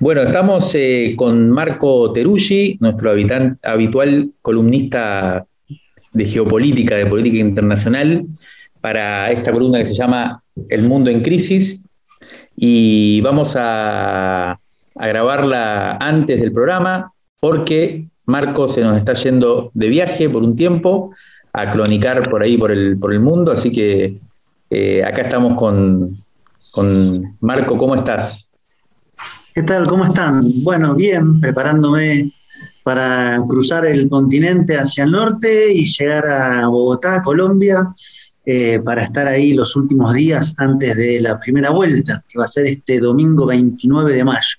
Bueno, estamos eh, con Marco Teruggi, nuestro habitual columnista de geopolítica, de política internacional, para esta columna que se llama El mundo en crisis. Y vamos a, grabarla antes del programa porque Marco se nos está yendo de viaje por un tiempo a clonicar por ahí, por el, por el mundo. Así que eh, acá estamos con, con Marco. ¿Cómo estás? ¿Qué tal? ¿Cómo están? Bueno, bien, preparándome para cruzar el continente hacia el norte y llegar a Bogotá, Colombia, eh, para estar ahí los últimos días antes de la primera vuelta, que va a ser este domingo 29 de mayo.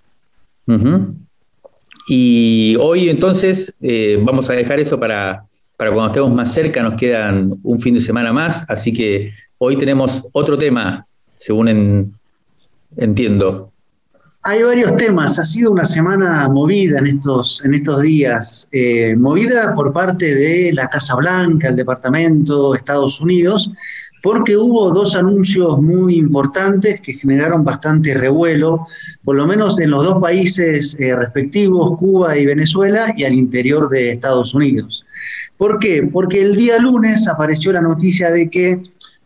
Y hoy entonces eh, vamos a dejar eso para, para cuando estemos más cerca, nos quedan un fin de semana más, así que hoy tenemos otro tema, según entiendo. Hay varios temas. Ha sido una semana movida en estos, en estos días. Eh, movida por parte de la Casa Blanca, el Departamento, Estados Unidos, porque hubo dos anuncios muy importantes que generaron bastante revuelo, por lo menos en los dos países eh, respectivos, Cuba y Venezuela, y al interior de Estados Unidos. ¿Por qué? Porque el día lunes apareció la noticia de que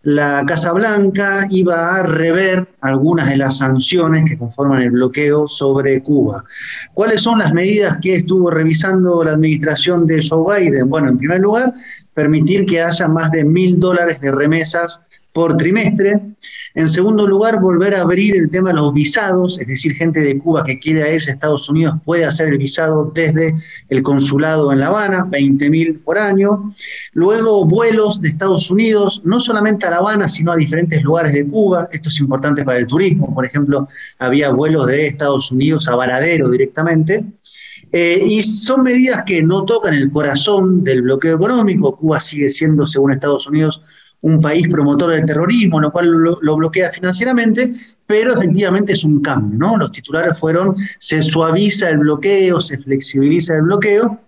la Casa Blanca iba a rever algunas de las sanciones que conforman el bloqueo sobre Cuba. ¿Cuáles son las medidas que estuvo revisando la administración de Joe Biden? Bueno, en primer lugar, permitir que haya más de mil dólares de remesas por trimestre. En segundo lugar, volver a abrir el tema de los visados, es decir, gente de Cuba que quiere irse a Estados Unidos puede hacer el visado desde el consulado en La Habana, 20 mil por año. Luego, vuelos de Estados Unidos, no solamente a La Habana, sino a diferentes lugares de Cuba. Esto es importante para el turismo. Por ejemplo, había vuelos de Estados Unidos a Varadero directamente. Eh, y son medidas que no tocan el corazón del bloqueo económico. Cuba sigue siendo, según Estados Unidos, un país promotor del terrorismo, lo cual lo, bloquea financieramente, pero efectivamente es un cambio, ¿no? Los titulares fueron, se suaviza el bloqueo, se flexibiliza el bloqueo,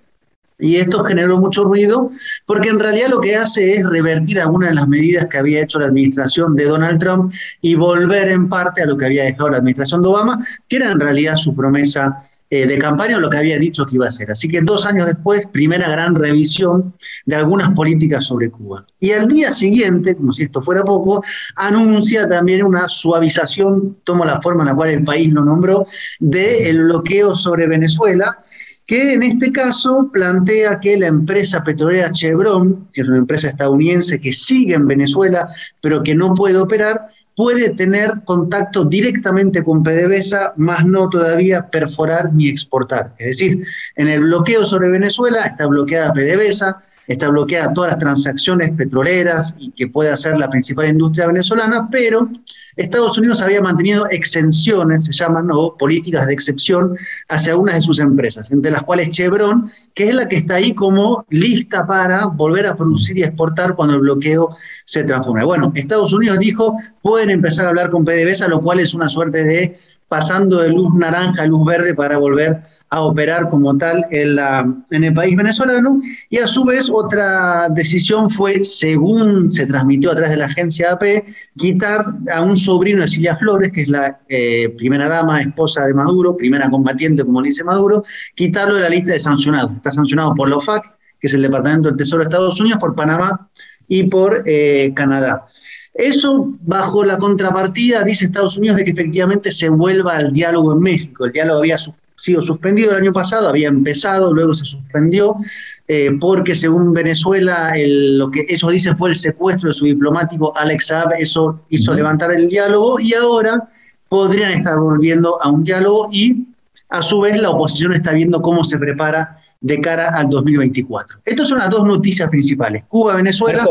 y esto generó mucho ruido porque en realidad lo que hace es revertir algunas de las medidas que había hecho la administración de Donald Trump y volver en parte a lo que había dejado la administración de Obama, que era en realidad su promesa eh, de campaña o lo que había dicho que iba a hacer. Así que dos años después, primera gran revisión de algunas políticas sobre Cuba. Y al día siguiente, como si esto fuera poco, anuncia también una suavización, tomo la forma en la cual el país lo nombró, del bloqueo sobre Venezuela que en este caso plantea que la empresa petrolera Chevron, que es una empresa estadounidense que sigue en Venezuela, pero que no puede operar, puede tener contacto directamente con PDVSA, más no todavía perforar ni exportar. Es decir, en el bloqueo sobre Venezuela está bloqueada PDVSA, está bloqueada todas las transacciones petroleras y que puede hacer la principal industria venezolana, pero Estados Unidos había mantenido exenciones, se llaman, o políticas de excepción hacia algunas de sus empresas, entre las cuales Chevron, que es la que está ahí como lista para volver a producir y exportar cuando el bloqueo se transforme. Bueno, Estados Unidos dijo, pueden empezar a hablar con PDVSA, lo cual es una suerte de pasando de luz naranja a luz verde para volver a operar como tal en, el país venezolano. Y a su vez otra decisión fue, según se transmitió a través de la agencia AP, quitar a un sobrino de Silvia Flores, que es la eh, primera dama, esposa de Maduro, primera combatiente, como dice Maduro, quitarlo de la lista de sancionados. Está sancionado por la OFAC, que es el Departamento del Tesoro de Estados Unidos, por Panamá y por eh, Canadá. Eso bajo la contrapartida, dice Estados Unidos, de que efectivamente se vuelva al diálogo en México. El diálogo había sido suspendido el año pasado, había empezado, luego se suspendió, eh, porque según Venezuela, lo que ellos dicen fue el secuestro de su diplomático Alex Saab, eso hizo levantar el diálogo y ahora podrían estar volviendo a un diálogo y a su vez la oposición está viendo cómo se prepara de cara al 2024. Estas son las dos noticias principales, Cuba, Venezuela,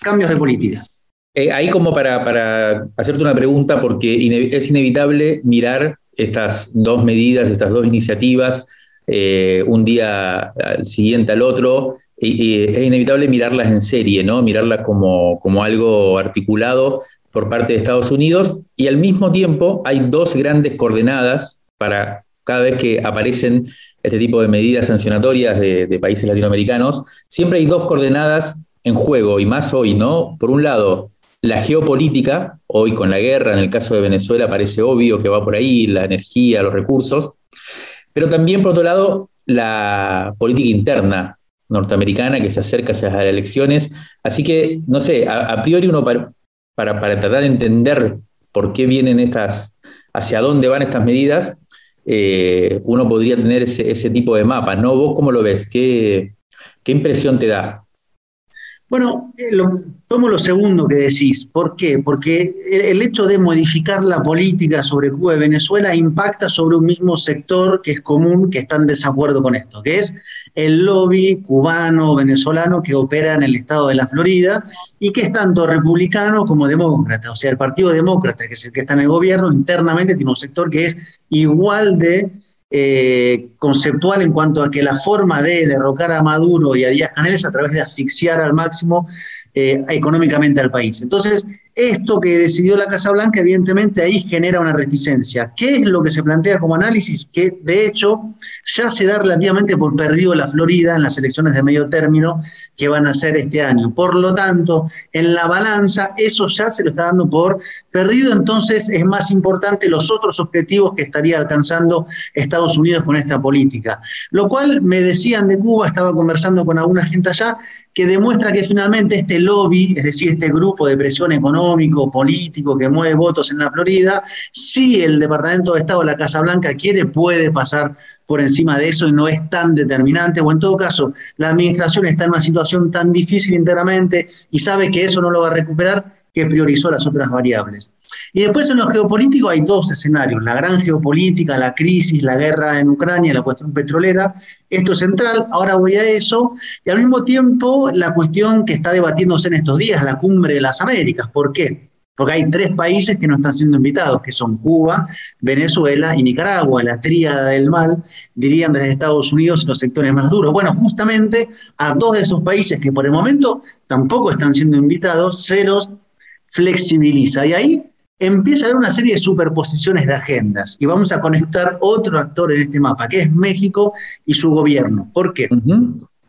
cambios de políticas. Eh, ahí como para, para, hacerte una pregunta, porque es inevitable mirar estas dos medidas, estas dos iniciativas, eh, un día al siguiente al otro, y, es inevitable mirarlas en serie, ¿no? Mirarlas como, como algo articulado por parte de Estados Unidos, y al mismo tiempo hay dos grandes coordenadas para cada vez que aparecen este tipo de medidas sancionatorias de, de países latinoamericanos, siempre hay dos coordenadas en juego, y más hoy, ¿no? Por un lado, la geopolítica, hoy con la guerra, en el caso de Venezuela parece obvio que va por ahí, la energía, los recursos, pero también, por otro lado, la política interna norteamericana que se acerca hacia las elecciones. Así que, no sé, a, priori uno para, para, tratar de entender por qué vienen estas, hacia dónde van estas medidas, eh, uno podría tener ese, ese, tipo de mapa, ¿no? ¿Vos cómo lo ves? ¿Qué, qué impresión te da? Bueno, eh, tomo lo segundo que decís. ¿Por qué? Porque el, hecho de modificar la política sobre Cuba y Venezuela impacta sobre un mismo sector que es común, que está en desacuerdo con esto, que es el lobby cubano, venezolano que opera en el estado de la Florida y que es tanto republicano como demócrata. O sea, el Partido Demócrata, que es el que está en el gobierno, internamente tiene un sector que es igual de eh, conceptual en cuanto a que la forma de derrocar a Maduro y a Díaz Canel es a través de asfixiar al máximo eh, económicamente al país. Entonces, esto que decidió la Casa Blanca, evidentemente ahí genera una reticencia. ¿Qué es lo que se plantea como análisis? Que de hecho ya se da relativamente por perdido la Florida en las elecciones de medio término que van a ser este año. Por lo tanto, en la balanza eso ya se lo está dando por perdido, entonces es más importante los otros objetivos que estaría alcanzando Estados Unidos con esta política. Lo cual me decían de Cuba, estaba conversando con alguna gente allá, que demuestra que finalmente este lobby, es decir, este grupo de presión económico, político que mueve votos en la Florida, si el Departamento de Estado, la Casa Blanca quiere, puede pasar por encima de eso y no es tan determinante, o en todo caso, la administración está en una situación tan difícil internamente y sabe que eso no lo va a recuperar, que priorizó las otras variables. Y después en lo geopolítico hay dos escenarios, la gran geopolítica, la crisis, la guerra en Ucrania, la cuestión petrolera, esto es central, ahora voy a eso, y al mismo tiempo la cuestión que está debatiéndose en estos días, la cumbre de las Américas, ¿por qué? Porque hay tres países que no están siendo invitados, que son Cuba, Venezuela y Nicaragua, la tríada del mal, dirían desde Estados Unidos los sectores más duros. Bueno, justamente a dos de esos países que por el momento tampoco están siendo invitados, se los flexibiliza. Y ahí empieza a haber una serie de superposiciones de agendas y vamos a conectar otro actor en este mapa, que es México y su gobierno. ¿Por qué?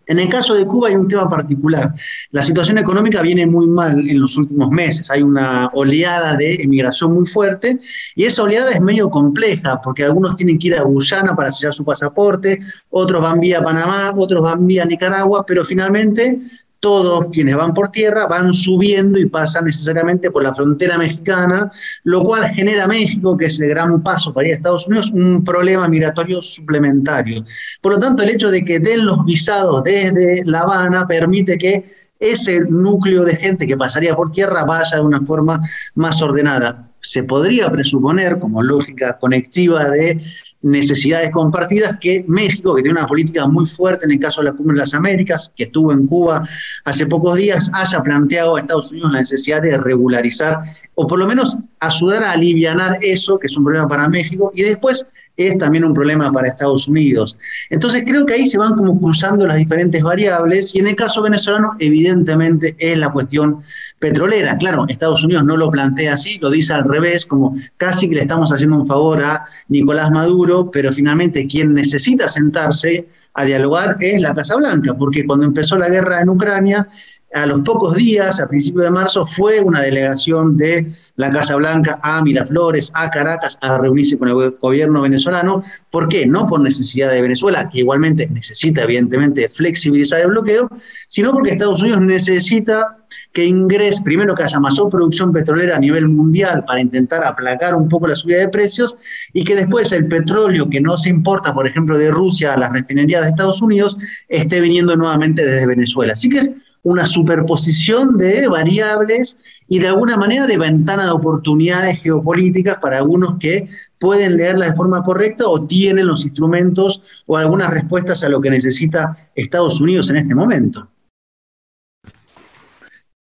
En el caso de Cuba hay un tema particular. La situación económica viene muy mal en los últimos meses. Hay una oleada de emigración muy fuerte y esa oleada es medio compleja porque algunos tienen que ir a Guyana para sellar su pasaporte, otros van vía Panamá, otros van vía Nicaragua, pero finalmente todos quienes van por tierra van subiendo y pasan necesariamente por la frontera mexicana, lo cual genera México, que es el gran paso para ir a Estados Unidos, un problema migratorio suplementario. Por lo tanto, el hecho de que den los visados desde La Habana permite que ese núcleo de gente que pasaría por tierra vaya de una forma más ordenada. Se podría presuponer, como lógica conectiva de necesidades compartidas, que México, que tiene una política muy fuerte en el caso de la Cumbre de las Américas, que estuvo en Cuba hace pocos días, haya planteado a Estados Unidos la necesidad de regularizar, o por lo menos ayudar a aliviar eso, que es un problema para México, y después es también un problema para Estados Unidos. Entonces creo que ahí se van como cruzando las diferentes variables, y en el caso venezolano, evidentemente, es la cuestión petrolera. Claro, Estados Unidos no lo plantea así, lo dice al revés, como casi que le estamos haciendo un favor a Nicolás Maduro, pero finalmente quien necesita sentarse a dialogar es la Casa Blanca, porque cuando empezó la guerra en Ucrania, a los pocos días, a principios de marzo, fue una delegación de la Casa Blanca a Miraflores, a Caracas, a reunirse con el gobierno venezolano. ¿Por qué? No por necesidad de Venezuela, que igualmente necesita evidentemente flexibilizar el bloqueo, sino porque Estados Unidos necesita que ingrese, primero que haya mayor producción petrolera a nivel mundial para intentar aplacar un poco la subida de precios y que después el petróleo que no se importa, por ejemplo, de Rusia a las refinerías de Estados Unidos, esté viniendo nuevamente desde Venezuela. Así que es una superposición de variables y de alguna manera de ventana de oportunidades geopolíticas para algunos que pueden leerla de forma correcta o tienen los instrumentos o algunas respuestas a lo que necesita Estados Unidos en este momento.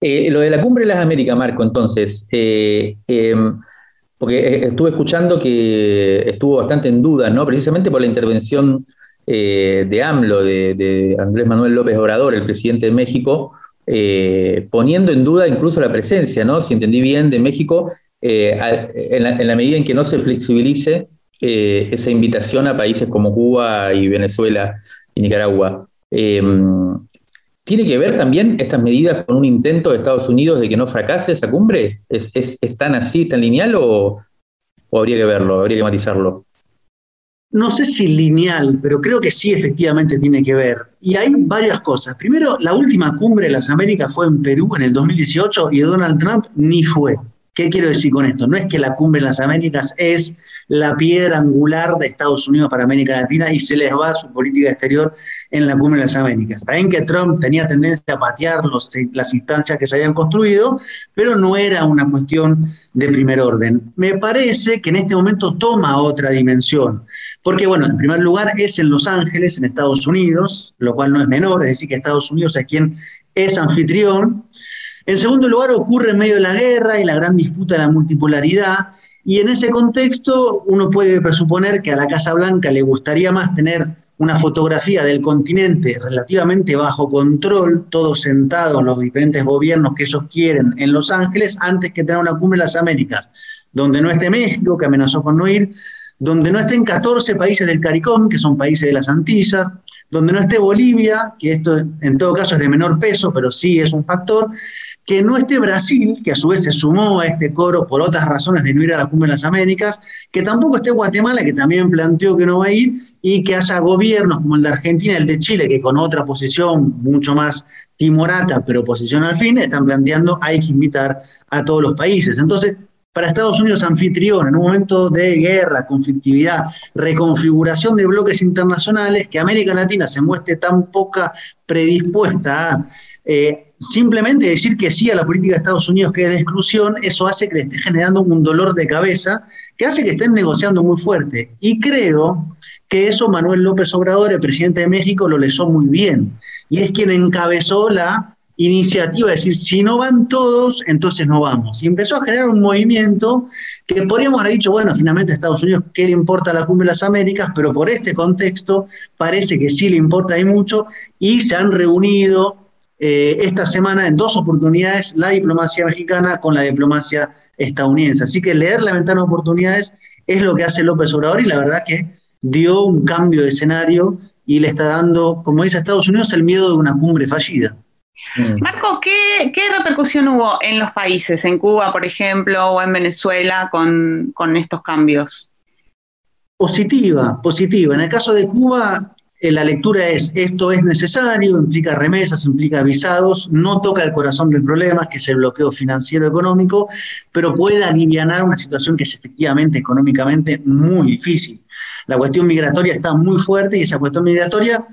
Eh, lo de la cumbre de las Américas, Marco, entonces, eh, em, porque estuve escuchando que estuvo bastante en duda, ¿no? Precisamente por la intervención de AMLO, de, Andrés Manuel López Obrador, el presidente de México, poniendo en duda incluso la presencia, ¿no? Si entendí bien, de México, en la, medida en que no se flexibilice esa invitación a países como Cuba y Venezuela y Nicaragua. Em, ¿Tiene que ver también estas medidas con un intento de Estados Unidos de que no fracase esa cumbre? ¿Es, así, tan lineal o, habría que verlo, habría que matizarlo? No sé si lineal, pero creo que sí efectivamente tiene que ver. Y hay varias cosas. Primero, la última cumbre de las Américas fue en Perú en el 2018 y Donald Trump ni fue. ¿Qué quiero decir con esto? No es que la cumbre en las Américas es la piedra angular de Estados Unidos para América Latina y se les va su política exterior en la cumbre de las Américas. También que Trump tenía tendencia a patear las instancias que se habían construido, pero no era una cuestión de primer orden. Me parece que en este momento toma otra dimensión, porque bueno, en primer lugar es en Los Ángeles, en Estados Unidos, lo cual no es menor, es decir, que Estados Unidos es quien es anfitrión. En segundo lugar, ocurre en medio de la guerra y la gran disputa de la multipolaridad, y en ese contexto uno puede presuponer que a la Casa Blanca le gustaría más tener una fotografía del continente relativamente bajo control, todos sentados en los diferentes gobiernos que ellos quieren en Los Ángeles, antes que tener una cumbre de las Américas, donde no esté México, que amenazó con no ir, donde no estén 14 países del CARICOM, que son países de las Antillas, donde no esté Bolivia, que esto en todo caso es de menor peso, pero sí es un factor, que no esté Brasil, que a su vez se sumó a este coro por otras razones de no ir a la Cumbre de las Américas, que tampoco esté Guatemala, que también planteó que no va a ir, y que haya gobiernos como el de Argentina, el de Chile, que con otra posición mucho más timorata, pero posición al fin, están planteando hay que invitar a todos los países. Entonces, para Estados Unidos anfitrión en un momento de guerra, conflictividad, reconfiguración de bloques internacionales, que América Latina se muestre tan poca predispuesta a eh, simplemente decir que sí a la política de Estados Unidos que es de exclusión, eso hace que le esté generando un dolor de cabeza que hace que estén negociando muy fuerte. Y creo que eso Manuel López Obrador, el presidente de México, lo leyó muy bien. Y es quien encabezó la iniciativa de decir, si no van todos, entonces no vamos. Y empezó a generar un movimiento que podríamos haber dicho, bueno, finalmente a Estados Unidos, ¿qué le importa la cumbre de las Américas? Pero por este contexto parece que sí le importa y mucho y se han reunido eh, esta semana en dos oportunidades la diplomacia mexicana con la diplomacia estadounidense. Así que leer la ventana de oportunidades es lo que hace López Obrador y la verdad que dio un cambio de escenario y le está dando, como dice Estados Unidos, el miedo de una cumbre fallida. Mm. Marco, ¿qué, repercusión hubo en los países, en Cuba, por ejemplo, o en Venezuela, con, estos cambios? Positiva, positiva. En el caso de Cuba, eh, la lectura es, esto es necesario, implica remesas, implica visados, no toca el corazón del problema, que es el bloqueo financiero económico, pero puede aliviar una situación que es efectivamente económicamente muy difícil. La cuestión migratoria está muy fuerte y esa cuestión migratoria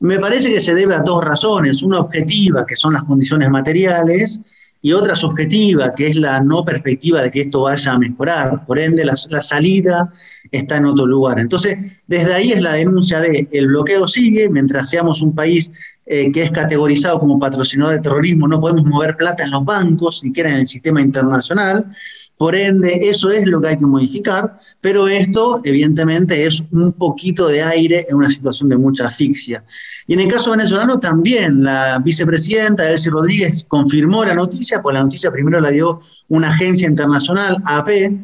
me parece que se debe a dos razones, una objetiva, que son las condiciones materiales, y otra subjetiva, que es la no perspectiva de que esto vaya a mejorar. Por ende, la, salida está en otro lugar. Entonces, desde ahí es la denuncia de el bloqueo sigue, mientras seamos un país eh, que es categorizado como patrocinador de terrorismo, no podemos mover plata en los bancos, ni siquiera en el sistema internacional. Por ende, eso es lo que hay que modificar, pero esto evidentemente es un poquito de aire en una situación de mucha asfixia. Y en el caso venezolano también, la vicepresidenta Elsie Rodríguez confirmó la noticia, pues la noticia primero la dio una agencia internacional, AP,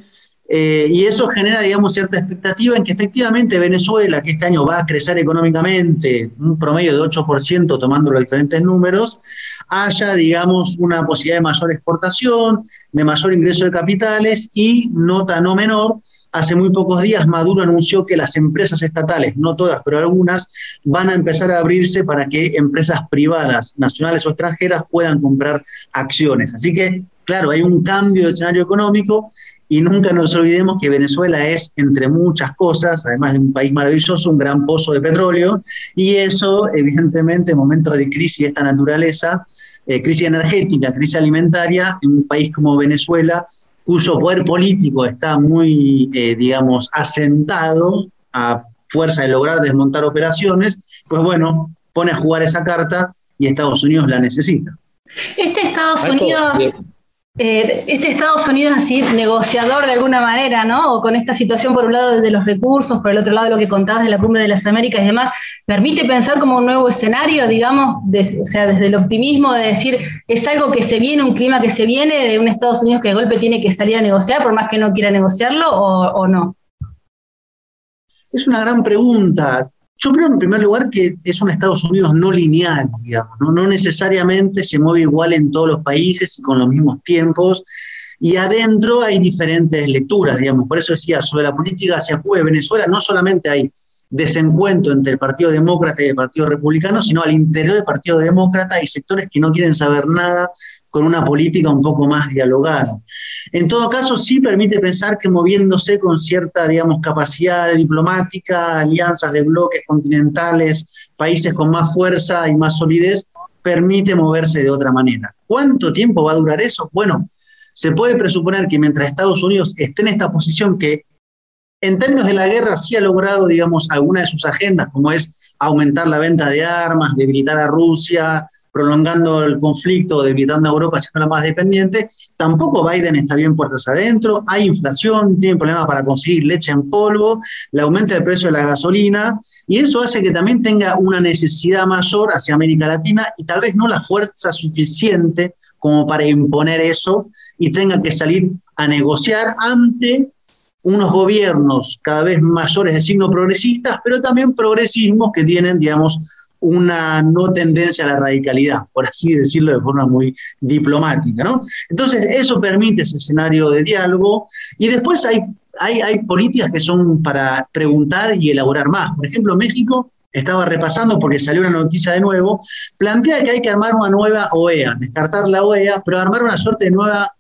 eh, y eso genera, digamos, cierta expectativa en que efectivamente Venezuela, que este año va a crecer económicamente un promedio de 8% tomando los diferentes números, haya, digamos, una posibilidad de mayor exportación, de mayor ingreso de capitales y, nota no menor, hace muy pocos días Maduro anunció que las empresas estatales, no todas, pero algunas, van a empezar a abrirse para que empresas privadas, nacionales o extranjeras, puedan comprar acciones. Así que, claro, hay un cambio de escenario económico y nunca nos olvidemos que Venezuela es, entre muchas cosas, además de un país maravilloso, un gran pozo de petróleo, y eso, evidentemente, en momentos de crisis de esta naturaleza, eh, crisis energética, crisis alimentaria, en un país como Venezuela, cuyo poder político está muy, eh, digamos, asentado a fuerza de lograr desmontar operaciones, pues bueno, pone a jugar esa carta y Estados Unidos la necesita. Este Estados Unidos eh, este Estados Unidos así negociador de alguna manera, ¿no? O con esta situación por un lado de los recursos, por el otro lado lo que contabas de la cumbre de las Américas y demás, permite pensar como un nuevo escenario, digamos, o sea, desde el optimismo de decir, es algo que se viene, un clima que se viene de un Estados Unidos que de golpe tiene que salir a negociar, por más que no quiera negociarlo, o, o no. Es una gran pregunta. Yo creo en primer lugar que es un Estados Unidos no lineal, digamos, ¿no? necesariamente se mueve igual en todos los países y con los mismos tiempos. Y adentro hay diferentes lecturas, digamos. Por eso decía, sobre la política hacia Cuba y Venezuela, no solamente hay desencuentro entre el Partido Demócrata y el Partido Republicano, sino al interior del Partido Demócrata hay sectores que no quieren saber nada con una política un poco más dialogada. En todo caso, sí permite pensar que moviéndose con cierta, digamos, capacidad diplomática, alianzas de bloques continentales, países con más fuerza y más solidez, permite moverse de otra manera. ¿Cuánto tiempo va a durar eso? Bueno, se puede presuponer que mientras Estados Unidos esté en esta posición que en términos de la guerra sí ha logrado, digamos, alguna de sus agendas, como es aumentar la venta de armas, debilitar a Rusia, prolongando el conflicto, debilitando a Europa, haciéndola más dependiente. Tampoco Biden está bien puertas adentro, hay inflación, tiene problemas para conseguir leche en polvo, le aumenta el precio de la gasolina, y eso hace que también tenga una necesidad mayor hacia América Latina y tal vez no la fuerza suficiente como para imponer eso y tenga que salir a negociar ante unos gobiernos cada vez mayores de signo progresistas, pero también progresismos que tienen, digamos, una no tendencia a la radicalidad, por así decirlo de forma muy diplomática, ¿no? Entonces, eso permite ese escenario de diálogo y después hay, hay, hay políticas que son para preguntar y elaborar más. Por ejemplo, México estaba repasando porque salió una noticia de nuevo, plantea que hay que armar una nueva OEA, descartar la OEA, pero armar una suerte de nueva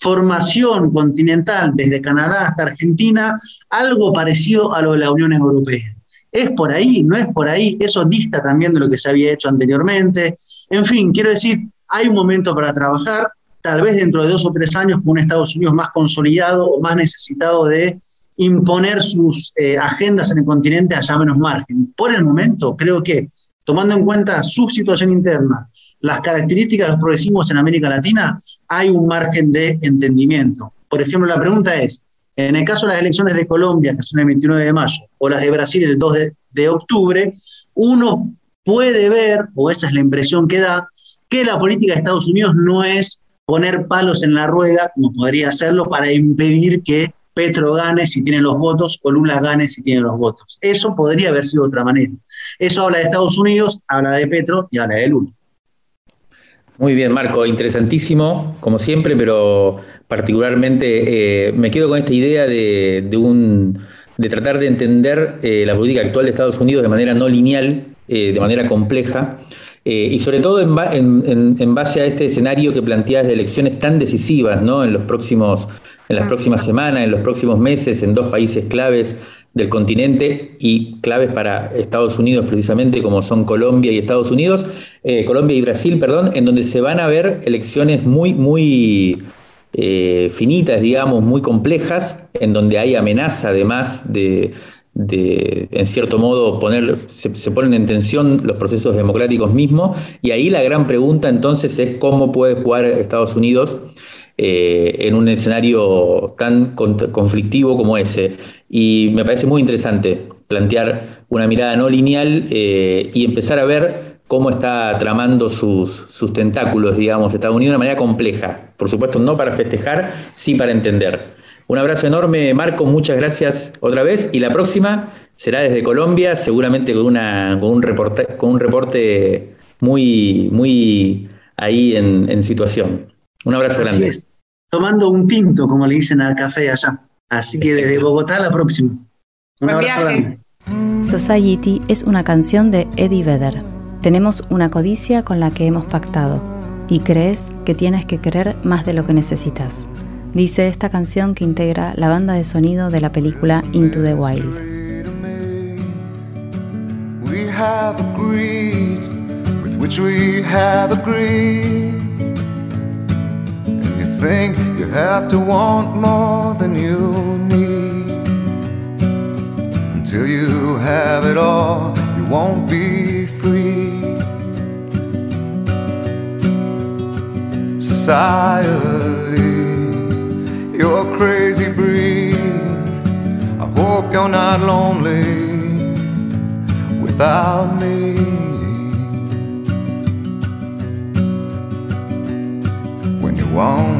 formación continental desde Canadá hasta Argentina, algo parecido a lo de la Unión Europea. ¿Es por ahí? ¿No es por ahí? Eso dista también de lo que se había hecho anteriormente. En fin, quiero decir, hay un momento para trabajar, tal vez dentro de dos o tres años con un Estados Unidos más consolidado o más necesitado de imponer sus eh, agendas en el continente haya menos margen. Por el momento, creo que tomando en cuenta su situación interna, las características de los progresismos en América Latina, hay un margen de entendimiento. Por ejemplo, la pregunta es, en el caso de las elecciones de Colombia, que son el 29 de mayo, o las de Brasil el 2 de, octubre, uno puede ver, o esa es la impresión que da, que la política de Estados Unidos no es poner palos en la rueda, como podría hacerlo, para impedir que Petro gane si tiene los votos o Lula gane si tiene los votos. Eso podría haber sido de otra manera. Eso habla de Estados Unidos, habla de Petro y habla de Lula. Muy bien, Marco, interesantísimo, como siempre, pero particularmente eh, me quedo con esta idea de, un, de tratar de entender eh, la política actual de Estados Unidos de manera no lineal, eh, de manera compleja, y sobre todo en, base a este escenario que planteas de elecciones tan decisivas ¿no? en, los próximos, en las próximas semanas, en los próximos meses, en dos países claves del continente y claves para Estados Unidos precisamente como son Colombia y Estados Unidos, eh, Colombia y Brasil, perdón, en donde se van a ver elecciones muy, muy eh, finitas, digamos, muy complejas, en donde hay amenaza además de, en cierto modo, poner, se, se, ponen en tensión los procesos democráticos mismos, y ahí la gran pregunta entonces es cómo puede jugar Estados Unidos eh, en un escenario tan conflictivo como ese. Y me parece muy interesante plantear una mirada no lineal eh, y empezar a ver cómo está tramando sus, tentáculos, digamos, Estados Unidos de una manera compleja. Por supuesto, no para festejar, sí para entender. Un abrazo enorme, Marco, muchas gracias otra vez. Y la próxima será desde Colombia, seguramente con, una, con, un, reporte, con un reporte muy, muy ahí en, situación. Un abrazo grande tomando un tinto, como le dicen al café allá. Así que desde Bogotá a la próxima. Un abrazo grande. Society es una canción de Eddie Vedder. Tenemos una codicia con la que hemos pactado y crees que tienes que querer más de lo que necesitas. Dice esta canción que integra la banda de sonido de la película Into the Wild. We have agreed with which we have agreed. Think you have to want more than you need. Until you have it all, you won't be free. society. You're a crazy breed. I hope you're not lonely without me. When you want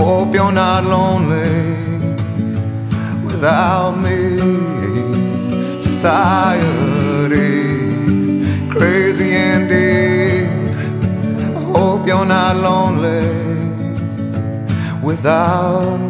I hope you're not lonely without me. Society, crazy indeed hope you're not lonely without me.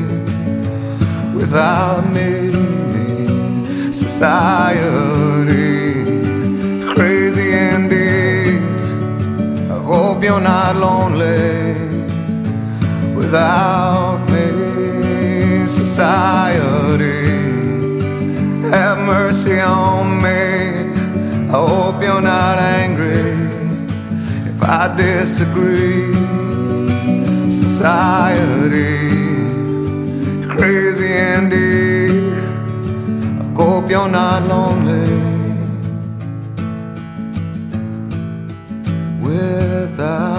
without me. Society, crazy indeed. I hope you're not lonely without me. Society, have mercy on me. I hope you're not angry if I disagree society. Crazy indeed. I hope you're not lonely without.